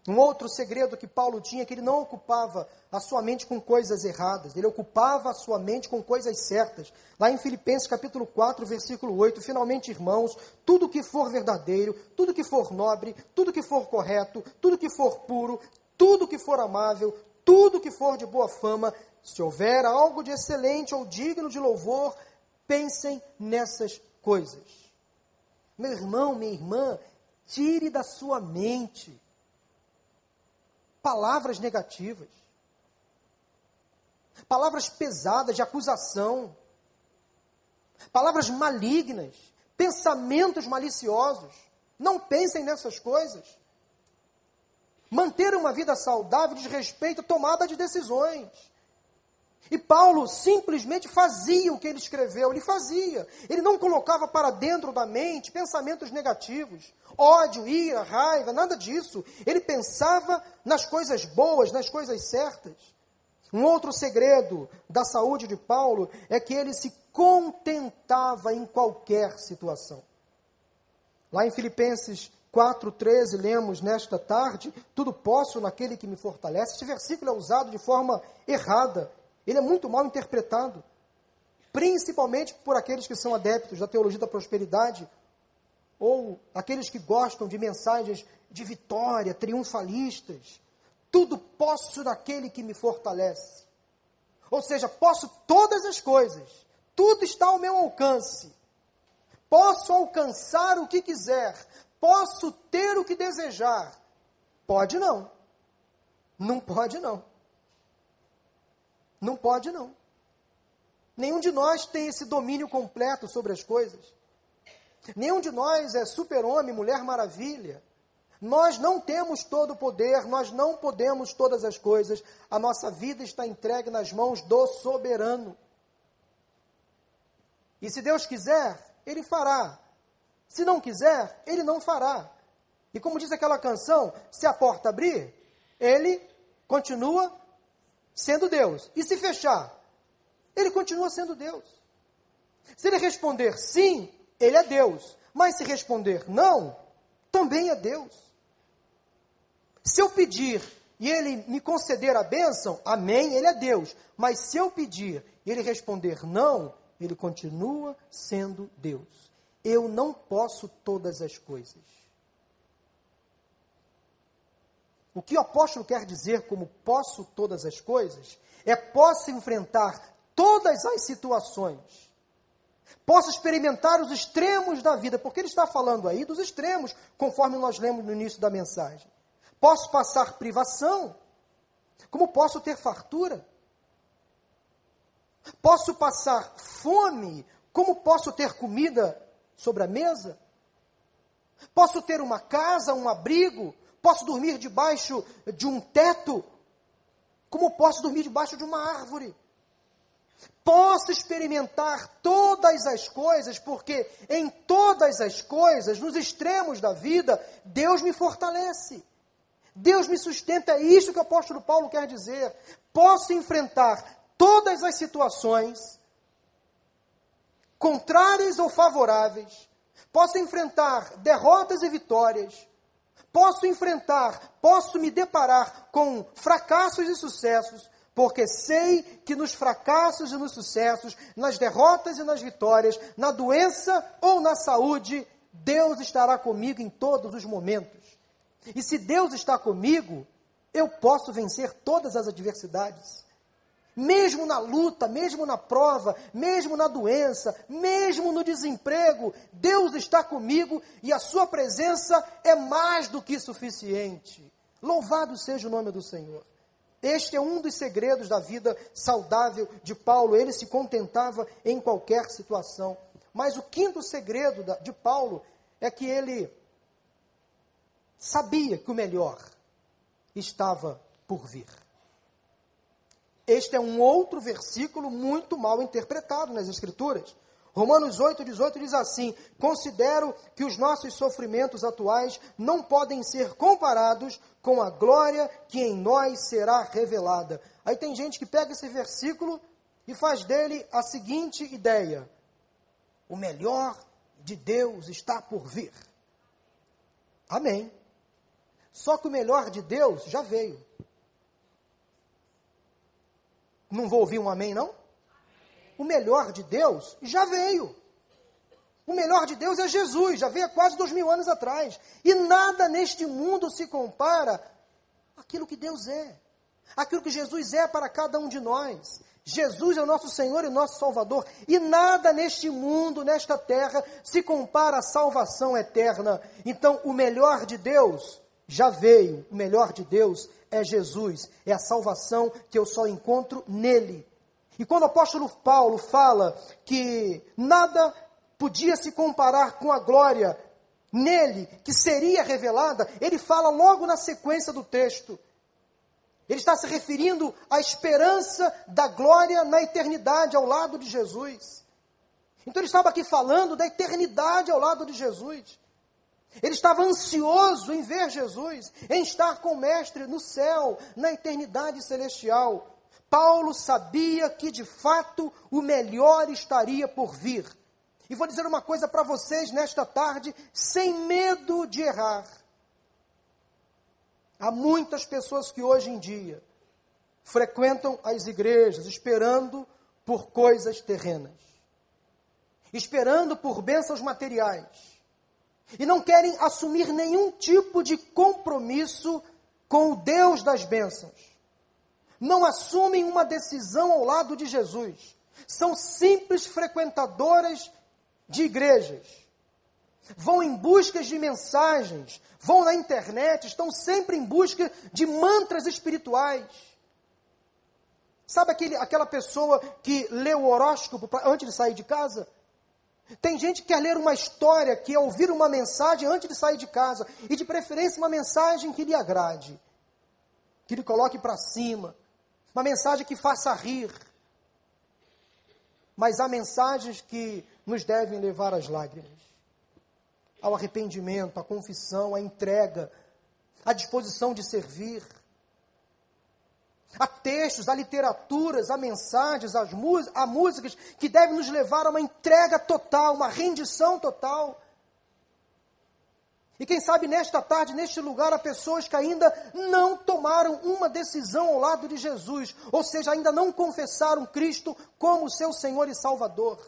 Um outro segredo que Paulo tinha é que ele não ocupava a sua mente com coisas erradas, ele ocupava a sua mente com coisas certas. Lá em Filipenses capítulo 4, versículo 8, finalmente, irmãos, tudo que for verdadeiro, tudo que for nobre, tudo que for correto, tudo que for puro, tudo que for amável, tudo que for de boa fama, se houver algo de excelente ou digno de louvor, pensem nessas coisas. Meu irmão, minha irmã, tire da sua mente palavras negativas, palavras pesadas de acusação, palavras malignas, pensamentos maliciosos. Não pensem nessas coisas. Manter uma vida saudável diz respeito à tomada de decisões. E Paulo simplesmente fazia o que ele escreveu, ele fazia. Ele não colocava para dentro da mente pensamentos negativos, ódio, ira, raiva, nada disso. Ele pensava nas coisas boas, nas coisas certas. Um outro segredo da saúde de Paulo é que ele se contentava em qualquer situação. Lá em Filipenses 4,13, lemos nesta tarde: Tudo posso naquele que me fortalece. Esse versículo é usado de forma errada ele é muito mal interpretado, principalmente por aqueles que são adeptos da teologia da prosperidade, ou aqueles que gostam de mensagens de vitória, triunfalistas. Tudo posso naquele que me fortalece. Ou seja, posso todas as coisas, tudo está ao meu alcance. Posso alcançar o que quiser, posso ter o que desejar. Pode não. Não pode não. Não pode, não. Nenhum de nós tem esse domínio completo sobre as coisas. Nenhum de nós é super-homem, mulher maravilha. Nós não temos todo o poder, nós não podemos todas as coisas. A nossa vida está entregue nas mãos do soberano. E se Deus quiser, Ele fará. Se não quiser, Ele não fará. E como diz aquela canção, se a porta abrir, Ele continua sendo Deus. E se fechar? Ele continua sendo Deus. Se ele responder sim, ele é Deus. Mas se responder não, também é Deus. Se eu pedir e ele me conceder a bênção, amém, ele é Deus. Mas se eu pedir e ele responder não, ele continua sendo Deus. Eu não posso todas as coisas. O que o apóstolo quer dizer como posso todas as coisas é posso enfrentar todas as situações. Posso experimentar os extremos da vida, porque ele está falando aí dos extremos, conforme nós lemos no início da mensagem. Posso passar privação, como posso ter fartura. Posso passar fome, como posso ter comida sobre a mesa. Posso ter uma casa, um abrigo, Posso dormir debaixo de um teto, como posso dormir debaixo de uma árvore. Posso experimentar todas as coisas, porque em todas as coisas, nos extremos da vida, Deus me fortalece. Deus me sustenta, é isso que o apóstolo Paulo quer dizer. Posso enfrentar todas as situações, contrárias ou favoráveis, posso enfrentar derrotas e vitórias, posso enfrentar, posso me deparar com fracassos e sucessos, porque sei que nos fracassos e nos sucessos, nas derrotas e nas vitórias, na doença ou na saúde, Deus estará comigo em todos os momentos. E se Deus está comigo, eu posso vencer todas as adversidades mesmo na luta, mesmo na prova, mesmo na doença, mesmo no desemprego, Deus está comigo e a sua presença é mais do que suficiente. Louvado seja o nome do Senhor. Este é um dos segredos da vida saudável de Paulo. Ele se contentava em qualquer situação. Mas o quinto segredo de Paulo é que ele sabia que o melhor estava por vir. Este é um outro versículo muito mal interpretado nas Escrituras. Romanos 8, 18 diz assim: Considero que os nossos sofrimentos atuais não podem ser comparados com a glória que em nós será revelada. Aí tem gente que pega esse versículo e faz dele a seguinte ideia: o melhor de Deus está por vir. Amém. Só que o melhor de Deus já veio. Não vou ouvir um amém, não? O melhor de Deus já veio. O melhor de Deus é Jesus, já veio há quase dois mil anos atrás. E nada neste mundo se compara àquilo que Deus é, aquilo que Jesus é para cada um de nós. Jesus é o nosso Senhor e nosso Salvador, e nada neste mundo, nesta terra, se compara à salvação eterna. Então, o melhor de Deus já veio, o melhor de Deus é Jesus, é a salvação que eu só encontro nele. E quando o apóstolo Paulo fala que nada podia se comparar com a glória nele, que seria revelada, ele fala logo na sequência do texto. Ele está se referindo à esperança da glória na eternidade ao lado de Jesus. Então ele estava aqui falando da eternidade ao lado de Jesus. Ele estava ansioso em ver Jesus, em estar com o Mestre no céu, na eternidade celestial. Paulo sabia que de fato o melhor estaria por vir. E vou dizer uma coisa para vocês nesta tarde, sem medo de errar. Há muitas pessoas que hoje em dia frequentam as igrejas esperando por coisas terrenas, esperando por bênçãos materiais, e não querem assumir nenhum tipo de compromisso com o Deus das bênçãos. Não assumem uma decisão ao lado de Jesus. São simples frequentadoras de igrejas vão em busca de mensagens, vão na internet, estão sempre em busca de mantras espirituais. Sabe aquele, aquela pessoa que lê o horóscopo pra, antes de sair de casa? Tem gente que quer ler uma história, que é ouvir uma mensagem antes de sair de casa, e de preferência uma mensagem que lhe agrade, que lhe coloque para cima, uma mensagem que faça rir. Mas há mensagens que nos devem levar às lágrimas ao arrependimento, à confissão, à entrega, à disposição de servir. Há textos, há literaturas, há mensagens, há, há músicas que devem nos levar a uma entrega total, uma rendição total. E quem sabe nesta tarde, neste lugar, há pessoas que ainda não tomaram uma decisão ao lado de Jesus, ou seja, ainda não confessaram Cristo como seu Senhor e Salvador.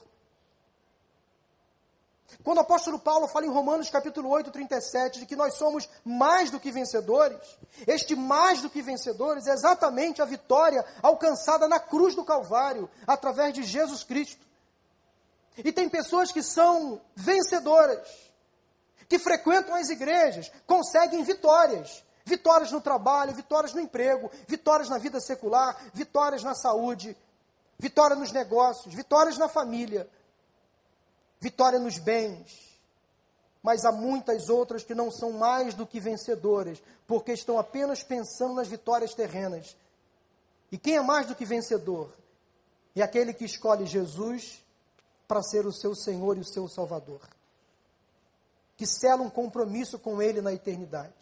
Quando o apóstolo Paulo fala em Romanos capítulo 8, 37, de que nós somos mais do que vencedores, este mais do que vencedores é exatamente a vitória alcançada na cruz do Calvário, através de Jesus Cristo. E tem pessoas que são vencedoras, que frequentam as igrejas, conseguem vitórias. Vitórias no trabalho, vitórias no emprego, vitórias na vida secular, vitórias na saúde, vitória nos negócios, vitórias na família vitória nos bens. Mas há muitas outras que não são mais do que vencedoras, porque estão apenas pensando nas vitórias terrenas. E quem é mais do que vencedor? É aquele que escolhe Jesus para ser o seu Senhor e o seu Salvador. Que sela um compromisso com Ele na eternidade.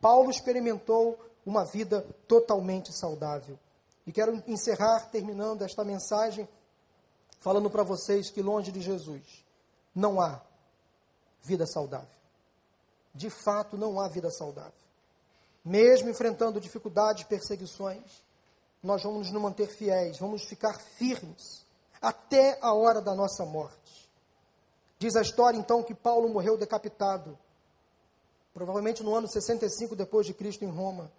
Paulo experimentou uma vida totalmente saudável. E quero encerrar terminando esta mensagem falando para vocês que longe de Jesus não há vida saudável. De fato, não há vida saudável. Mesmo enfrentando dificuldades, perseguições, nós vamos nos manter fiéis, vamos ficar firmes até a hora da nossa morte. Diz a história então que Paulo morreu decapitado, provavelmente no ano 65 depois de Cristo em Roma.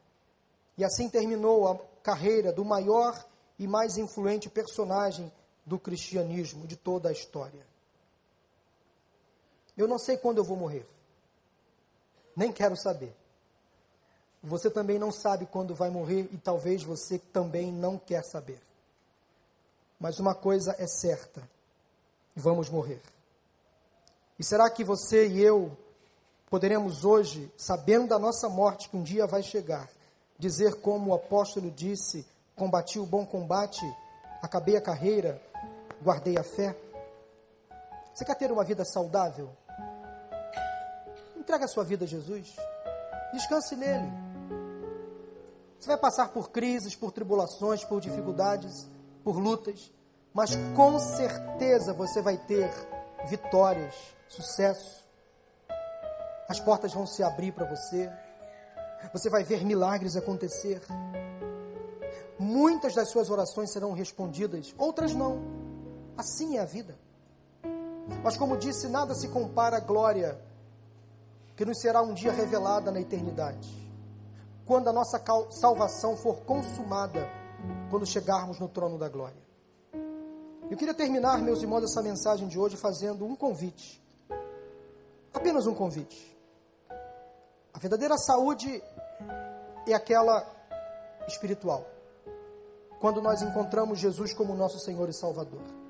E assim terminou a carreira do maior e mais influente personagem do cristianismo, de toda a história. Eu não sei quando eu vou morrer. Nem quero saber. Você também não sabe quando vai morrer e talvez você também não quer saber. Mas uma coisa é certa: vamos morrer. E será que você e eu poderemos hoje, sabendo da nossa morte que um dia vai chegar, dizer como o apóstolo disse: combati o bom combate, acabei a carreira, guardei a fé. Você quer ter uma vida saudável? Entrega a sua vida a Jesus. Descanse nele. Você vai passar por crises, por tribulações, por dificuldades, por lutas, mas com certeza você vai ter vitórias, sucesso. As portas vão se abrir para você. Você vai ver milagres acontecer. Muitas das suas orações serão respondidas, outras não. Assim é a vida. Mas, como disse, nada se compara à glória que nos será um dia revelada na eternidade. Quando a nossa salvação for consumada, quando chegarmos no trono da glória. Eu queria terminar, meus irmãos, essa mensagem de hoje fazendo um convite. Apenas um convite. A verdadeira saúde é aquela espiritual. Quando nós encontramos Jesus como nosso Senhor e Salvador.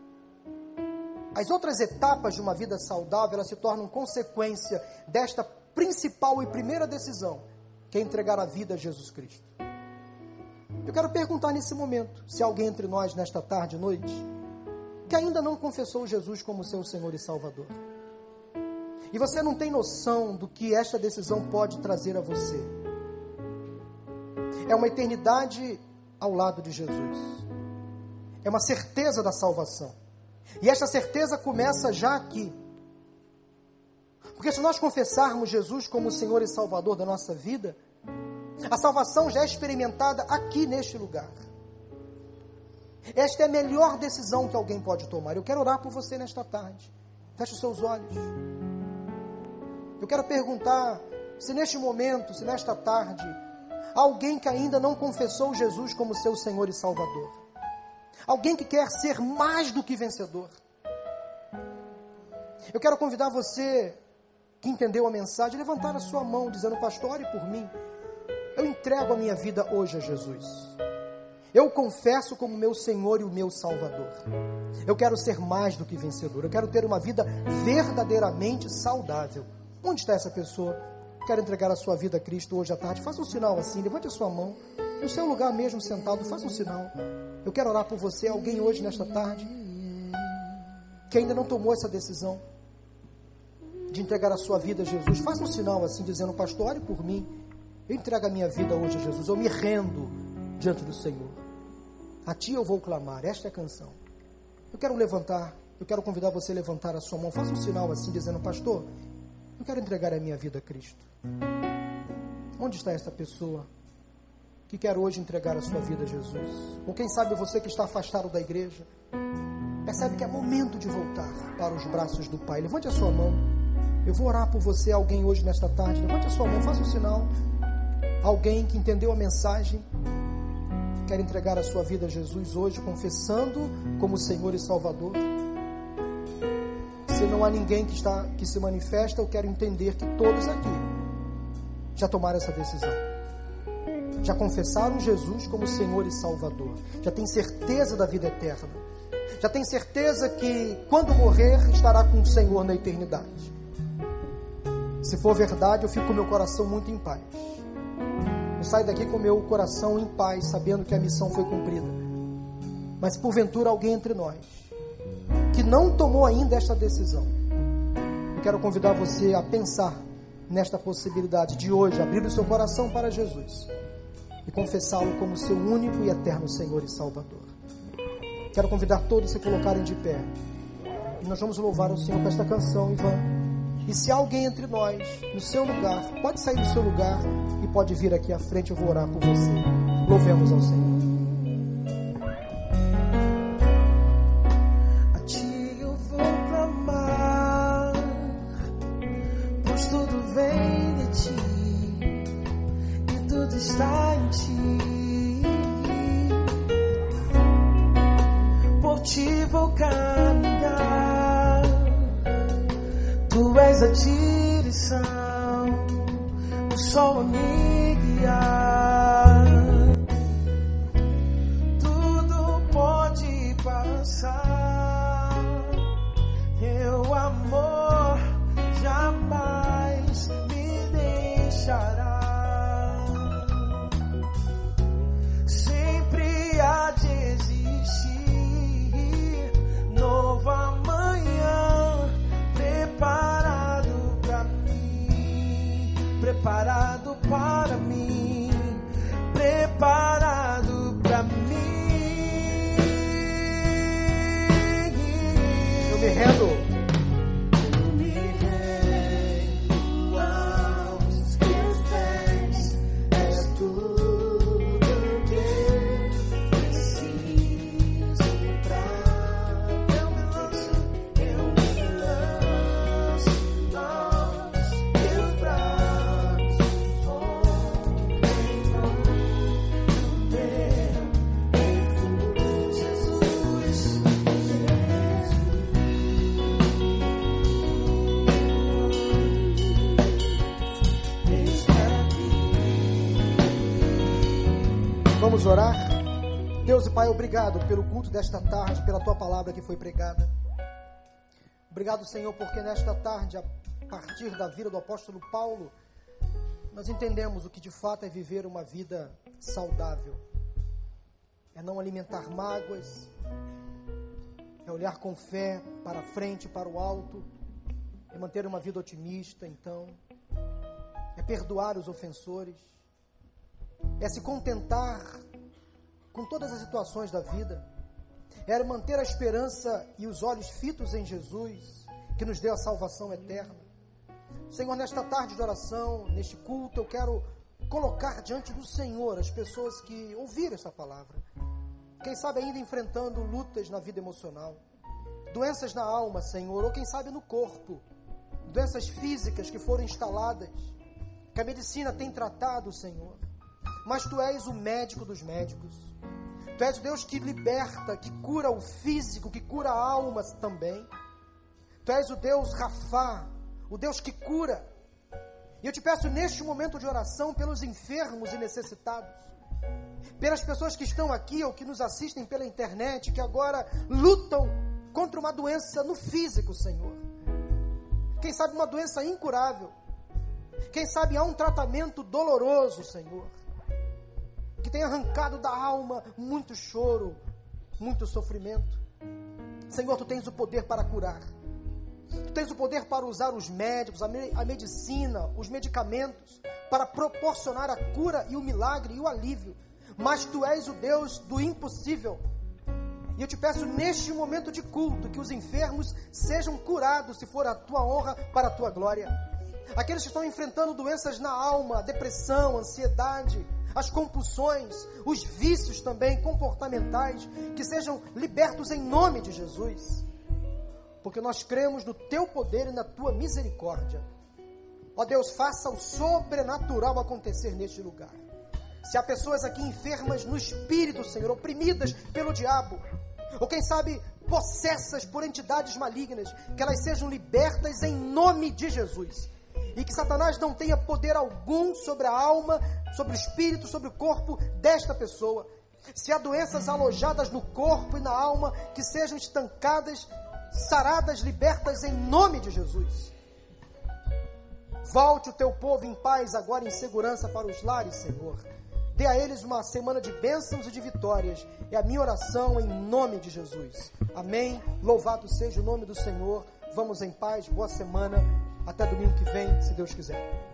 As outras etapas de uma vida saudável, elas se tornam consequência desta principal e primeira decisão, que é entregar a vida a Jesus Cristo. Eu quero perguntar nesse momento, se alguém entre nós nesta tarde e noite, que ainda não confessou Jesus como seu Senhor e Salvador. E você não tem noção do que esta decisão pode trazer a você. É uma eternidade ao lado de Jesus. É uma certeza da salvação. E esta certeza começa já aqui. Porque se nós confessarmos Jesus como Senhor e Salvador da nossa vida, a salvação já é experimentada aqui neste lugar. Esta é a melhor decisão que alguém pode tomar. Eu quero orar por você nesta tarde. Feche os seus olhos. Eu quero perguntar se neste momento, se nesta tarde, alguém que ainda não confessou Jesus como seu Senhor e Salvador. Alguém que quer ser mais do que vencedor. Eu quero convidar você que entendeu a mensagem, a levantar a sua mão, dizendo: Pastor, ore por mim. Eu entrego a minha vida hoje a Jesus. Eu confesso como meu Senhor e o meu Salvador. Eu quero ser mais do que vencedor. Eu quero ter uma vida verdadeiramente saudável. Onde está essa pessoa? Quer entregar a sua vida a Cristo hoje à tarde? Faça um sinal assim, levante a sua mão. No seu lugar mesmo sentado, faça um sinal. Eu quero orar por você, alguém hoje nesta tarde que ainda não tomou essa decisão de entregar a sua vida a Jesus. Faça um sinal assim, dizendo: Pastor, ore por mim. Eu entrego a minha vida hoje a Jesus. Eu me rendo diante do Senhor. A Ti eu vou clamar. Esta é a canção. Eu quero levantar, eu quero convidar você a levantar a sua mão. Faça um sinal assim, dizendo: Pastor, eu quero entregar a minha vida a Cristo. Onde está esta pessoa que quer hoje entregar a sua vida a Jesus? Ou quem sabe você que está afastado da igreja, percebe que é momento de voltar para os braços do Pai. Levante a sua mão. Eu vou orar por você, alguém hoje nesta tarde. Levante a sua mão, faça um sinal. Alguém que entendeu a mensagem, quer entregar a sua vida a Jesus hoje, confessando como Senhor e Salvador. Se não há ninguém que está que se manifesta, eu quero entender que todos aqui já tomaram essa decisão. Já confessaram Jesus como Senhor e Salvador. Já tem certeza da vida eterna. Já tem certeza que quando morrer estará com o Senhor na eternidade. Se for verdade, eu fico com meu coração muito em paz. Eu saio daqui com meu coração em paz, sabendo que a missão foi cumprida. Mas porventura alguém entre nós que não tomou ainda esta decisão, eu quero convidar você a pensar nesta possibilidade de hoje abrir o seu coração para Jesus e confessá-lo como seu único e eterno Senhor e Salvador. Quero convidar todos a se colocarem de pé. E nós vamos louvar o Senhor com esta canção, Ivan. E se alguém entre nós, no seu lugar, pode sair do seu lugar e pode vir aqui à frente, eu vou orar por você. Louvemos ao Senhor. Obrigado pelo culto desta tarde, pela tua palavra que foi pregada. Obrigado, Senhor, porque nesta tarde, a partir da vida do apóstolo Paulo, nós entendemos o que de fato é viver uma vida saudável. É não alimentar mágoas, é olhar com fé para frente, para o alto, é manter uma vida otimista, então, é perdoar os ofensores, é se contentar com todas as situações da vida, é manter a esperança e os olhos fitos em Jesus, que nos deu a salvação eterna. Senhor, nesta tarde de oração, neste culto, eu quero colocar diante do Senhor as pessoas que ouviram esta palavra. Quem sabe ainda enfrentando lutas na vida emocional, doenças na alma, Senhor, ou quem sabe no corpo, doenças físicas que foram instaladas, que a medicina tem tratado, Senhor. Mas tu és o médico dos médicos. Tu és o Deus que liberta, que cura o físico, que cura a alma também. Tu és o Deus Rafá, o Deus que cura. E eu te peço neste momento de oração pelos enfermos e necessitados, pelas pessoas que estão aqui ou que nos assistem pela internet, que agora lutam contra uma doença no físico, Senhor. Quem sabe uma doença incurável. Quem sabe há um tratamento doloroso, Senhor, que tem arrancado da alma muito choro, muito sofrimento. Senhor, tu tens o poder para curar. Tu tens o poder para usar os médicos, a, me- a medicina, os medicamentos, para proporcionar a cura e o milagre e o alívio. Mas tu és o Deus do impossível. E eu te peço neste momento de culto que os enfermos sejam curados, se for a tua honra, para a tua glória. Aqueles que estão enfrentando doenças na alma, depressão, ansiedade, as compulsões, os vícios também comportamentais, que sejam libertos em nome de Jesus. Porque nós cremos no teu poder e na tua misericórdia. Ó Deus, faça o sobrenatural acontecer neste lugar. Se há pessoas aqui enfermas no espírito, Senhor, oprimidas pelo diabo, ou quem sabe possessas por entidades malignas, que elas sejam libertas em nome de Jesus. E que Satanás não tenha poder algum sobre a alma, sobre o espírito, sobre o corpo desta pessoa. Se há doenças alojadas no corpo e na alma, que sejam estancadas, saradas, libertas em nome de Jesus. Volte o teu povo em paz, agora em segurança para os lares, Senhor. Dê a eles uma semana de bênçãos e de vitórias. É a minha oração em nome de Jesus. Amém. Louvado seja o nome do Senhor. Vamos em paz. Boa semana. Até domingo que vem, se Deus quiser.